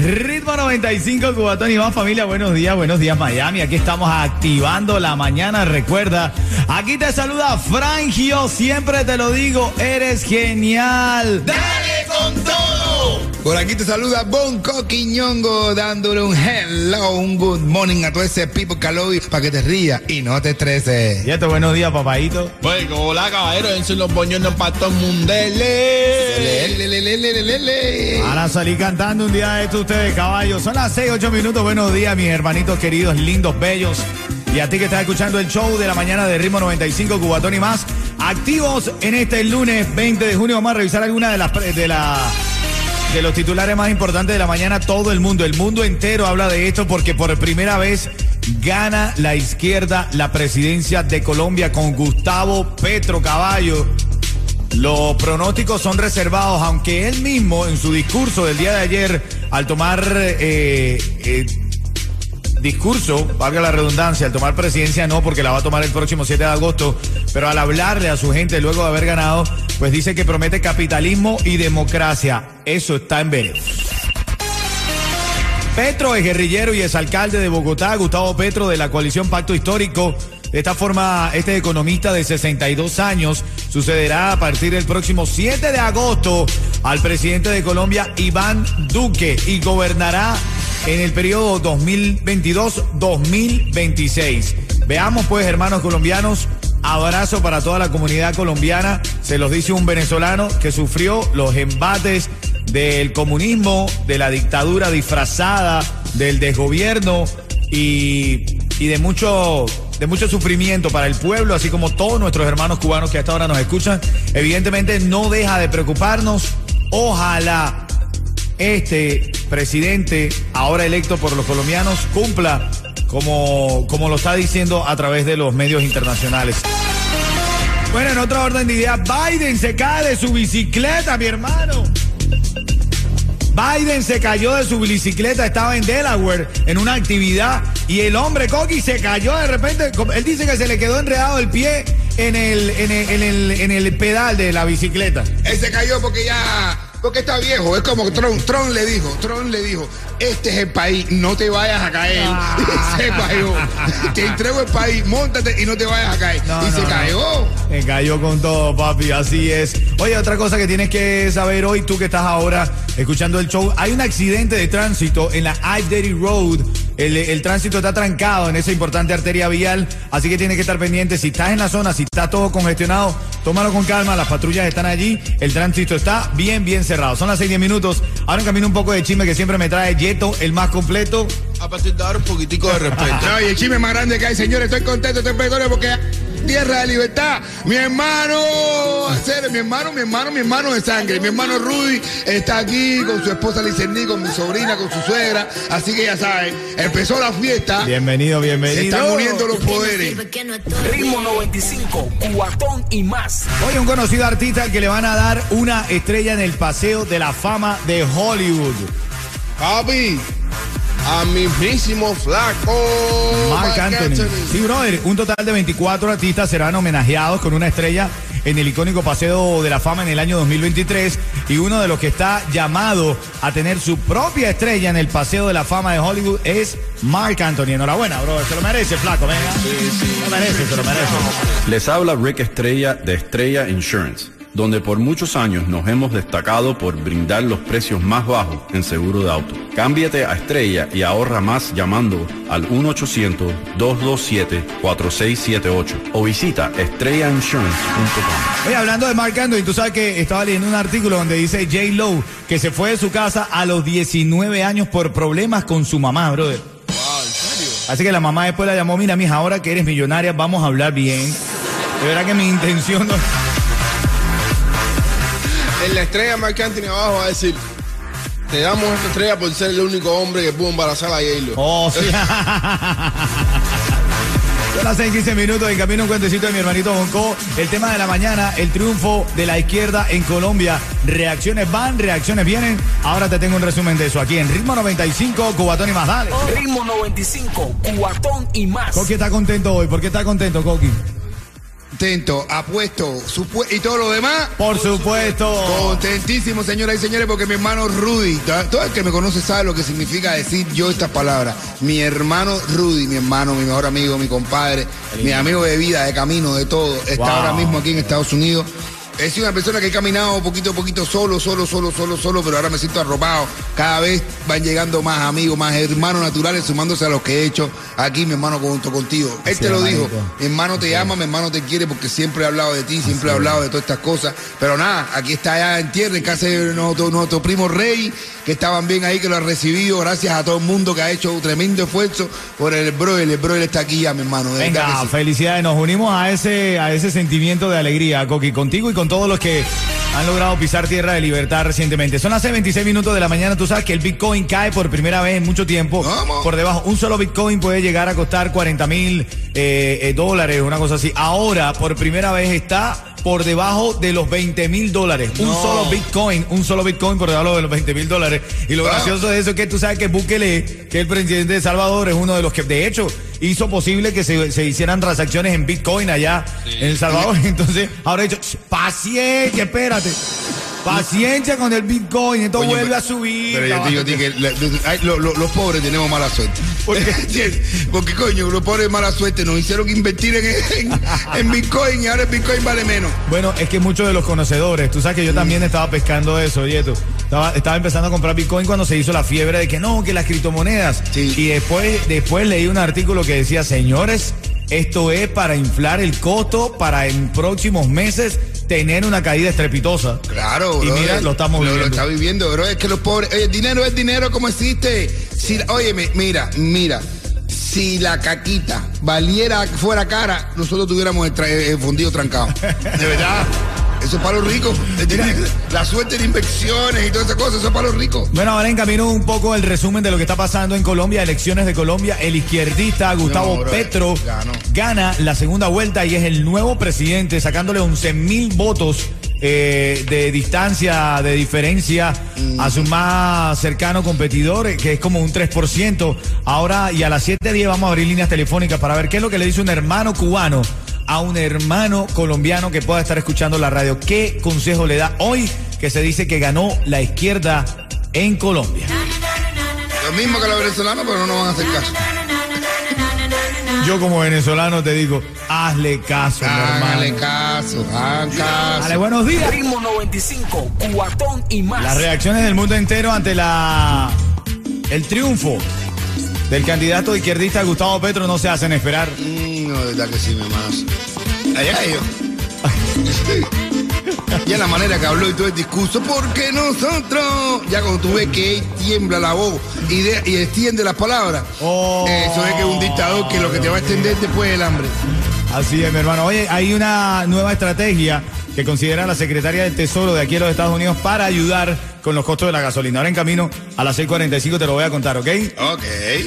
Ritmo 95, Cubatón y más familia. Buenos días, buenos días Miami. Aquí estamos activando la mañana. Recuerda, aquí te saluda Frangio. Siempre te lo digo, eres genial. ¡Dale con todo! Por aquí te saluda Bonco Quiñongo dándole un hello, un good morning a todo ese people calobi para que te rías y no te estreses. Y esto, buenos días, papadito. Bueno, hola caballero, en los boñones para todo el mundele. Le, le, le, le, le, le, le. Van a salir cantando un día de esto ustedes, caballos. Son las 6, 8 minutos. Buenos días, mis hermanitos queridos, lindos, bellos. Y a ti que estás escuchando el show de la mañana de Ritmo 95, Cubatón y más. Activos en este lunes 20 de junio. Vamos a revisar algunas de las de la de los titulares más importantes de la mañana. Todo el mundo, el mundo entero habla de esto porque por primera vez gana la izquierda la presidencia de Colombia con Gustavo Petro Caballo. Los pronósticos son reservados, aunque él mismo en su discurso del día de ayer, al tomar eh, eh, discurso, valga la redundancia, al tomar presidencia no, porque la va a tomar el próximo 7 de agosto, pero al hablarle a su gente luego de haber ganado, pues dice que promete capitalismo y democracia. Eso está en veremos. Petro es guerrillero y es alcalde de Bogotá, Gustavo Petro de la coalición Pacto Histórico. De esta forma, este economista de 62 años sucederá a partir del próximo 7 de agosto al presidente de Colombia, Iván Duque, y gobernará en el periodo 2022-2026. Veamos pues, hermanos colombianos, abrazo para toda la comunidad colombiana. Se los dice un venezolano que sufrió los embates del comunismo, de la dictadura disfrazada, del desgobierno y, de mucho sufrimiento para el pueblo, así como todos nuestros hermanos cubanos que hasta ahora nos escuchan. Evidentemente no deja de preocuparnos. Ojalá este presidente, ahora electo por los colombianos, cumpla como, como lo está diciendo a través de los medios internacionales. Bueno, en otra orden de ideas, Biden se cae de su bicicleta, mi hermano. Biden se cayó de su bicicleta, estaba en Delaware en una actividad y el hombre Coqui se cayó de repente. Él dice que se le quedó enredado el pie en el, en el, en el, en el pedal de la bicicleta. Él se cayó porque ya. Porque está viejo, es como Tron, Tron le dijo, Tron le dijo, este es el país, no te vayas a caer. Ah. se cayó. Te entrego el país, montate y no te vayas a caer. No, y no, se cayó. Se cayó con todo, papi, así es. Oye, otra cosa que tienes que saber hoy, tú que estás ahora escuchando el show, hay un accidente de tránsito en la I-Daddy Road. El, el tránsito está trancado en esa importante arteria vial, así que tienes que estar pendiente. Si estás en la zona, si está todo congestionado, tómalo con calma, las patrullas están allí, el tránsito está bien, bien cerrado. Son las 6 10 minutos. Ahora en camino un poco de chisme que siempre me trae Yeto, el más completo. A partir de ahora un poquitico de respeto. No, y el chisme más grande que hay, señores, estoy contento, estoy perdone porque tierra de libertad, mi hermano, mi hermano, mi hermano, mi hermano de sangre, mi hermano Rudy está aquí con su esposa Licerní, con mi sobrina, con su suegra, así que ya saben, empezó la fiesta, Bienvenido, se bienvenido. están uniendo los poderes. Ritmo 95, cuatón y más. Hoy un conocido artista al que le van a dar una estrella en el Paseo de la Fama de Hollywood. Papi, a mismísimo flaco. Mark Anthony. Sí, brother, un total de 24 artistas serán homenajeados con una estrella en el icónico Paseo de la Fama en el año 2023 y uno de los que está llamado a tener su propia estrella en el Paseo de la Fama de Hollywood es Mark Anthony. Enhorabuena, brother, se lo merece, flaco, venga. Se lo merece, se lo merece. Les habla Rick Estrella de Estrella Insurance, donde por muchos años nos hemos destacado por brindar los precios más bajos en seguro de auto. Cámbiate a Estrella y ahorra más llamando al 1-800-227-4678 o visita estrellainsurance.com. Oye, hablando de Mark Anthony, tú sabes que estaba leyendo un artículo donde dice J. Lowe que se fue de su casa a los 19 años por problemas con su mamá, brother. Así que la mamá después la llamó, mira, mija, ahora que eres millonaria, vamos a hablar bien. De verdad que mi intención no... En la estrella Mark Anthony abajo va a decir, Te damos esta estrella por ser el único hombre que pudo embarazar a Yalo. Oh, sí. Son las 6 15 minutos en camino un cuentecito de mi hermanito Bonco. El tema de la mañana, el triunfo de la izquierda en Colombia. Reacciones van, reacciones vienen. Ahora te tengo un resumen de eso aquí en Ritmo 95, Cubatón y más. Dale. Ritmo 95, cuatón y más. Coqui está contento hoy. ¿Por qué está contento, Coqui? Contento, apuesto, y todo lo demás. Por supuesto. Contentísimo, señoras y señores, porque mi hermano Rudy, to- todo el que me conoce sabe lo que significa decir yo estas palabras. Mi hermano Rudy, mi hermano, mi mejor amigo, mi compadre, mi amigo de vida, de camino, de todo, está Wow. ahora mismo aquí en Estados Unidos. He sido una persona que he caminado poquito a poquito solo, solo, solo, solo, solo, pero ahora me siento arropado. Cada vez van llegando más amigos, más hermanos naturales sumándose a los que he hecho aquí, mi hermano, junto contigo. Él Así te lo es, dijo. Mi hermano te ama, mi hermano te quiere porque siempre he hablado de ti, siempre he hablado de todas estas cosas. Pero nada, aquí está ya en tierra, en casa de nuestro, nuestro primo Rey, que estaban bien ahí, que lo ha recibido. Gracias a todo el mundo que ha hecho un tremendo esfuerzo por el broil. El broil está aquí ya, mi hermano. Venga, sí. felicidades. Nos unimos a ese, a ese sentimiento de alegría, Coqui, contigo y con todos los que han logrado pisar tierra de libertad recientemente. Son las 26 minutos de la mañana. Tú sabes que el Bitcoin cae por primera vez en mucho tiempo. ¿Cómo? Por debajo, un solo Bitcoin puede llegar a costar 40 mil eh, eh, dólares, una cosa así. Ahora, por primera vez, está por debajo de los 20 mil dólares. Un solo Bitcoin, un solo Bitcoin por debajo de los 20 mil dólares. Y lo Ah. gracioso de eso es que tú sabes que Bukele, que el presidente de Salvador, es uno de los que, de hecho, hizo posible que se, se hicieran transacciones en Bitcoin allá en El Salvador. Entonces, ahora ha dicho, "Ch, paciencia, espérate. Paciencia con el Bitcoin, esto Oye, vuelve pero- a subir. Pero yo te digo a ti que la- ay, lo- lo- los pobres tenemos mala suerte. Porque coño, los pobres mala suerte nos hicieron invertir en, en- en Bitcoin y ahora el Bitcoin vale menos. Bueno, es que muchos de los conocedores, tú sabes que yo también estaba pescando eso, Yeto. Estaba, estaba empezando a comprar Bitcoin cuando se hizo la fiebre de que no, que las criptomonedas. Sí. Y después, después leí un artículo que decía, señores, esto es para inflar el costo para en próximos meses tener una caída estrepitosa. Claro, Y brother. mira, lo estamos Lo, viviendo. está viviendo, bro. Es que los pobres. Oye, dinero es dinero como existe. Si, óyeme, mira, mira. Si la caquita valiera, fuera cara, nosotros tuviéramos el, tra- el fundido trancado. De verdad. Eso es para los ricos. La suerte de inversiones y todas esas cosas, eso es para los ricos. Bueno, ahora en camino un poco el resumen de lo que está pasando en Colombia, elecciones de Colombia. El izquierdista Gustavo No, bro, Petro ganó. gana la segunda vuelta y es el nuevo presidente, sacándole 11 mil votos eh, de distancia, de diferencia a su más cercano competidor, eh, que es como un 3%. Ahora y a las 7.10 vamos a abrir líneas telefónicas para ver qué es lo que le dice un hermano cubano a un hermano colombiano que pueda estar escuchando la radio. ¿Qué consejo le da hoy que se dice que ganó la izquierda en Colombia? Lo mismo que los venezolanos, pero no nos van a hacer caso. Yo como venezolano te digo, hazle caso, Háganle hermano. caso, hagan caso. Dale, buenos días. Ritmo 95, cuatón y más. Las reacciones del mundo entero ante la el triunfo del candidato izquierdista Gustavo Petro no se hacen esperar. Mm, de verdad que sí, mi hermano. Allá ellos. Ya la manera que habló y todo el discurso, porque nosotros, ya cuando tú ves que él tiembla la voz y, de- y extiende las palabras, Oh. eso es que es un dictador que lo que te va a extender después del hambre. Así es, mi hermano. Oye, hay una nueva estrategia que considera la secretaria del Tesoro de aquí a los Estados Unidos para ayudar con los costos de la gasolina. Ahora en camino a las 6.45 te lo voy a contar, ¿ok? Ok.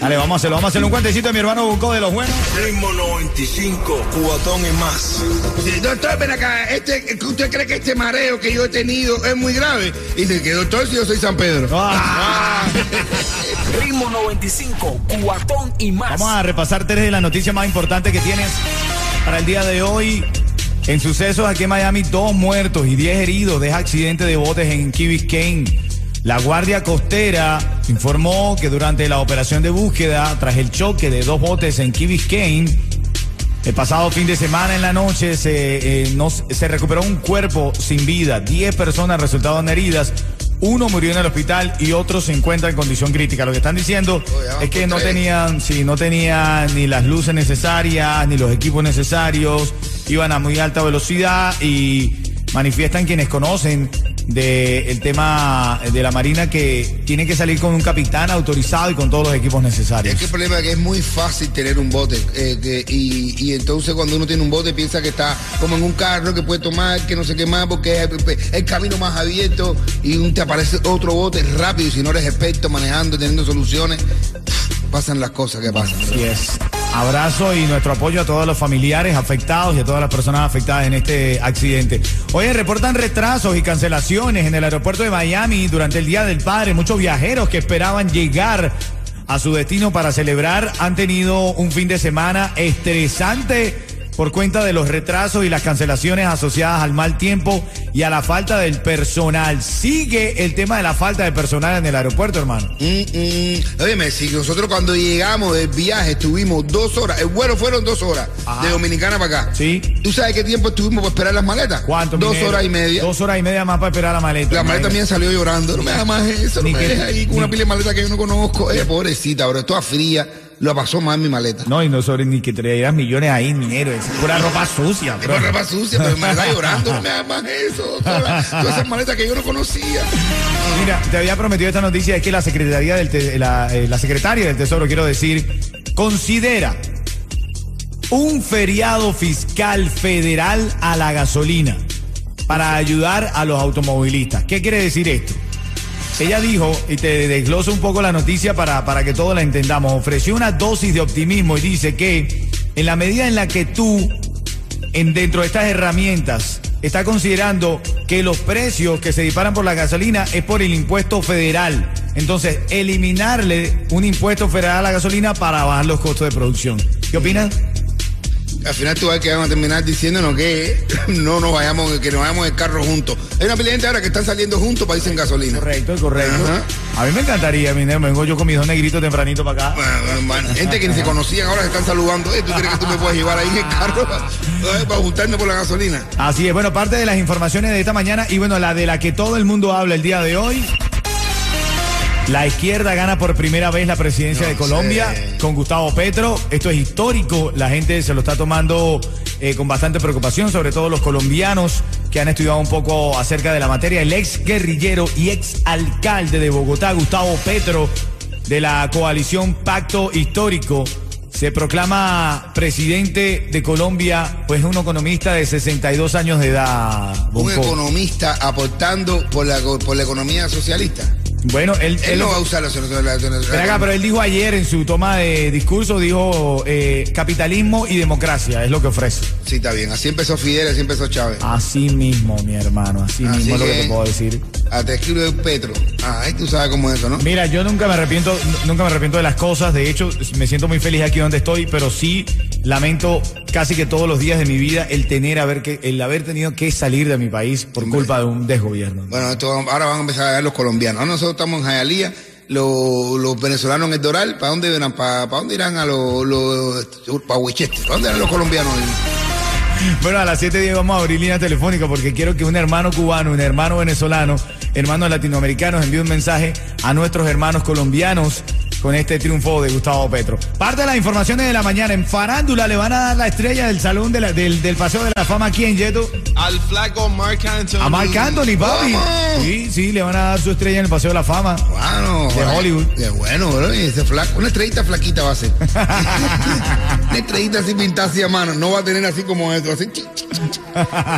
Dale, vamos a hacerlo. Vamos a hacer un cuentecito de mi hermano Bucó de los buenos. Ritmo 95, cubatón y más. Sí, doctor, ven acá, este, ¿usted cree que este mareo que yo he tenido es muy grave? Y dice que doctor, si yo soy San Pedro. Ah. Ritmo 95, cuatón y más. Vamos a repasar tres de las noticias más importantes que tienes para el día de hoy. En sucesos aquí en Miami, dos muertos y diez heridos de accidente de botes en Key Biscayne. La Guardia Costera informó que durante la operación de búsqueda, tras el choque de dos botes en Key Biscayne, el pasado fin de semana en la noche se, eh, no- se recuperó un cuerpo sin vida. Diez personas resultaron heridas. Uno murió en el hospital y otro se encuentra en condición crítica. Lo que están diciendo es que no tenían, sí, no tenían ni las luces necesarias, ni los equipos necesarios. Iban a muy alta velocidad y manifiestan quienes conocen del tema de la Marina que tiene que salir con un capitán autorizado y con todos los equipos necesarios. Es que el problema es que es muy fácil tener un bote eh, que- y, y entonces cuando uno tiene un bote piensa que está como en un carro que puede tomar, que no sé qué más, porque es el, el camino más abierto y un- te aparece otro bote rápido y si no eres experto manejando, teniendo soluciones, pasan las cosas que pasan. Así es. Abrazo y nuestro apoyo a todos los familiares afectados y a todas las personas afectadas en este accidente. Oye, reportan retrasos y cancelaciones en el aeropuerto de Miami durante el Día del Padre. Muchos viajeros que esperaban llegar a su destino para celebrar han tenido un fin de semana estresante por cuenta de los retrasos y las cancelaciones asociadas al mal tiempo y a la falta del personal. Sigue el tema de la falta de personal en el aeropuerto, hermano. Mm, mm. Óyeme, si nosotros cuando llegamos del viaje estuvimos dos horas, el vuelo fueron dos horas Ajá. de Dominicana para acá. Sí. ¿Tú sabes qué tiempo estuvimos para esperar las maletas? ¿Cuánto? Dos minero? horas y media. Dos horas y media más para esperar la maleta. La maleta mía salió llorando. No me hagas más eso, no Ni me que- ahí con una pila de maleta que yo no conozco. Eh, pobrecita, bro, toda fría. Lo pasó mal mi maleta. No, y no sobre ni que traías millones ahí, minero. Es pura ropa sucia. Es por ropa sucia, pero me está llorando. No me hagas más eso. Todas todas esas maletas que yo no conocía. Mira, te había prometido esta noticia, es que la Secretaría del Te- la, eh, la Secretaria del Tesoro, quiero decir, considera un feriado fiscal federal a la gasolina para ayudar a los automovilistas. ¿Qué quiere decir esto? Ella dijo, y te desgloso un poco la noticia para, para que todos la entendamos, ofreció una dosis de optimismo y dice que en la medida en la que tú, en, dentro de estas herramientas, está considerando que los precios que se disparan por la gasolina es por el impuesto federal. Entonces, eliminarle un impuesto federal a la gasolina para bajar los costos de producción. ¿Qué opinas? Al final tú vas que van a terminar diciéndonos que no nos vayamos, que nos vayamos en carro juntos. Hay una pila de gente ahora que están saliendo juntos para irse en gasolina. Correcto, correcto. Ajá. A mí me encantaría, mi nene, vengo yo con mis dos negritos tempranito para acá. Bueno, bueno, Gente que ni se conocían ahora se están saludando. Eh, ¿Tú crees que tú me puedes llevar ahí en el carro para, para juntarme por la gasolina? Así es, bueno, parte de las informaciones de esta mañana y bueno, la de la que todo el mundo habla el día de hoy. La izquierda gana por primera vez la presidencia No de Colombia sé. con Gustavo Petro. Esto es histórico. La gente se lo está tomando eh, con bastante preocupación, sobre todo los colombianos que han estudiado un poco acerca de la materia. El ex guerrillero y ex alcalde de Bogotá, Gustavo Petro, de la coalición Pacto Histórico, se proclama presidente de Colombia, pues un economista de 62 años de edad. Un economista aportando por la, por la economía socialista. Bueno, él, Él él- no va a usar la, acá, pero él dijo ayer en su toma de discurso, dijo eh, capitalismo y democracia, es lo que ofrece. Sí, está bien. Así empezó Fidel, así empezó Chávez. Así mismo, mi hermano, así, Así mismo es lo que te puedo decir. Ah, te escribe Petro. Ah, tú sabes cómo es eso, ¿no? Mira, yo nunca me arrepiento, nunca me arrepiento de las cosas, de hecho, me siento muy feliz aquí donde estoy, pero sí lamento casi que todos los días de mi vida el tener haber que, el haber tenido que salir de mi país por culpa de un desgobierno. Bueno, esto, ahora van a empezar a ver los colombianos. Ahora nosotros estamos en Jayalía, los, los venezolanos en el Doral. ¿Para dónde irán? ¿Para, para dónde irán a los, los para Huichete? ¿Para dónde irán los colombianos? Bueno, a las 7 vamos a abrir línea telefónica porque quiero que un hermano cubano, un hermano venezolano, hermanos latinoamericanos envíe un mensaje a nuestros hermanos colombianos con este triunfo de Gustavo Petro. Parte de las informaciones de la mañana. En Farándula le van a dar la estrella del salón de la- del, del Paseo de la Fama aquí en Yeto Al flaco Mark Anthony. a Marc Anthony, papi. Sí, sí, le van a dar su estrella en el Paseo de la Fama. Bueno, De Hollywood. Qué bueno, bro. Y ese flaco, una estrellita flaquita va a ser. una estrellita así pintada así a mano. No va a tener así como esto, así.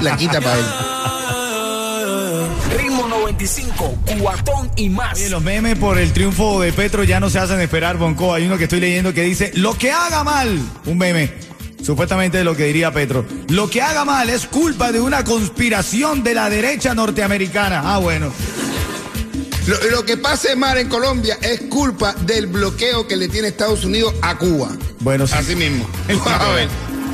Flaquita para él. Ritmo 95, cuatón y más. Oye, los memes por el triunfo de Petro ya no se hacen esperar, Bonco. Hay uno que estoy leyendo que dice, lo que haga mal, un meme, supuestamente lo que diría Petro, lo que haga mal es culpa de una conspiración de la derecha norteamericana. Ah, bueno. Lo, lo que pase mal en Colombia es culpa del bloqueo que le tiene Estados Unidos a Cuba. Bueno, sí. Así mismo. A ver.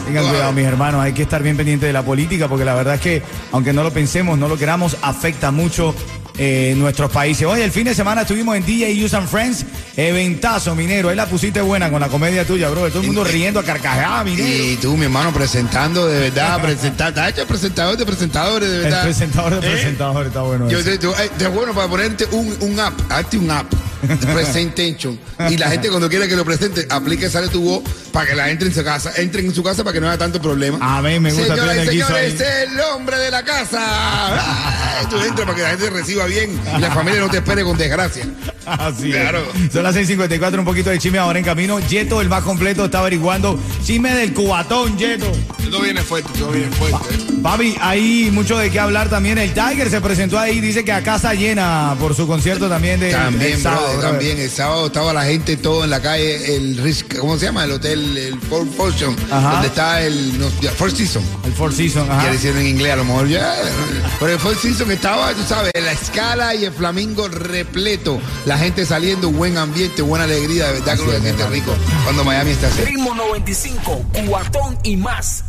Tengan cuidado, mis hermanos, hay que estar bien pendiente de la política porque la verdad es que, aunque no lo pensemos, no lo queramos, afecta mucho eh, nuestros países. Oye, el fin de semana estuvimos en DJ Use and Friends, eventazo, minero. Ahí la pusiste buena con la comedia tuya, bro. Todo el mundo riendo a carcajadas, minero. Y tú, mi hermano, presentando de verdad, presentar, está hecho presentador de presentadores, de El verdad. presentador de ¿Eh? presentador está bueno. Yo eso. te, te- te- bueno para ponerte un, un app, hazte un app. Presentation. Y la gente cuando quiera que lo presente, aplique Sale tu voz para que la gente en su casa, entren en su casa para que no haya tanto problema. Amén, me gusta. Señoras y señores, el hombre de la casa. Ah, Tú entras para que la gente reciba bien y la familia no te espere con desgracia. Así es. Claro. Son las 6:54, un poquito de chisme ahora en camino. Yeto, el más completo, está averiguando chisme del cubatón, Yeto. Todo viene fuerte, todo viene fuerte. Papi, hay mucho de qué hablar también. El Tiger se presentó ahí, dice que a casa llena por su concierto también de También, el sábado, brother. también. El sábado estaba la gente todo en la calle, el Ritz- ¿cómo se llama? El hotel, el Four Fortune, Ajá. donde está el no, Four Season. El Four Seasons, Ya ajá. le hicieron en inglés, a lo mejor ya. Pero el Four Season estaba, tú sabes, la escala y el flamingo repleto. La gente saliendo, buen ambiente, buena alegría. De verdad que lo siente rico cuando Miami está así. Ritmo 95, cuatón y más.